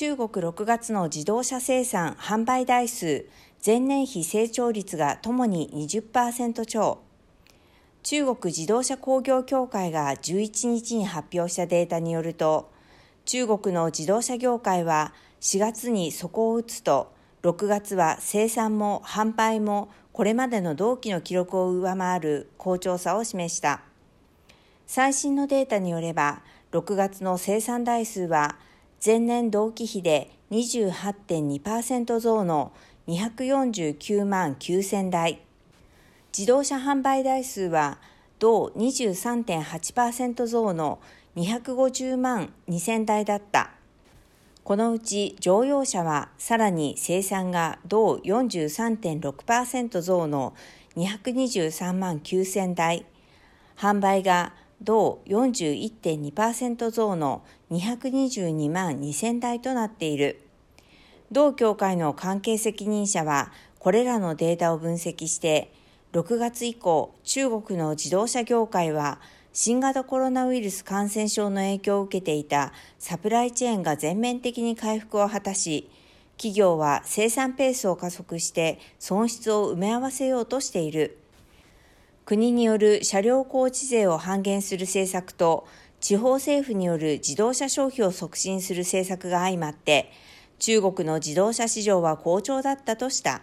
中国6月の自動車生産販売台数前年比成長率がともに20%超。中国自動車工業協会が11日に発表したデータによると中国の自動車業界は4月に底を打つと6月は生産も販売もこれまでの同期の記録を上回る好調さを示した。最新のデータによれば6月の生産台数は前年同期比で28.2%増の249万9000台自動車販売台数は同23.8%増の250万2000台だった。このうち乗用車はさらに生産が同43.6%増の223万9000台、販売が同41.2%増の222万2000台となっている。同協会の関係責任者はこれらのデータを分析して6月以降中国の自動車業界は新型コロナウイルス感染症の影響を受けていたサプライチェーンが全面的に回復を果たし、企業は生産ペースを加速して損失を埋め合わせようとしている。国による車両工事税を半減する政策と地方政府による自動車消費を促進する政策が相まって中国の自動車市場は好調だったとした。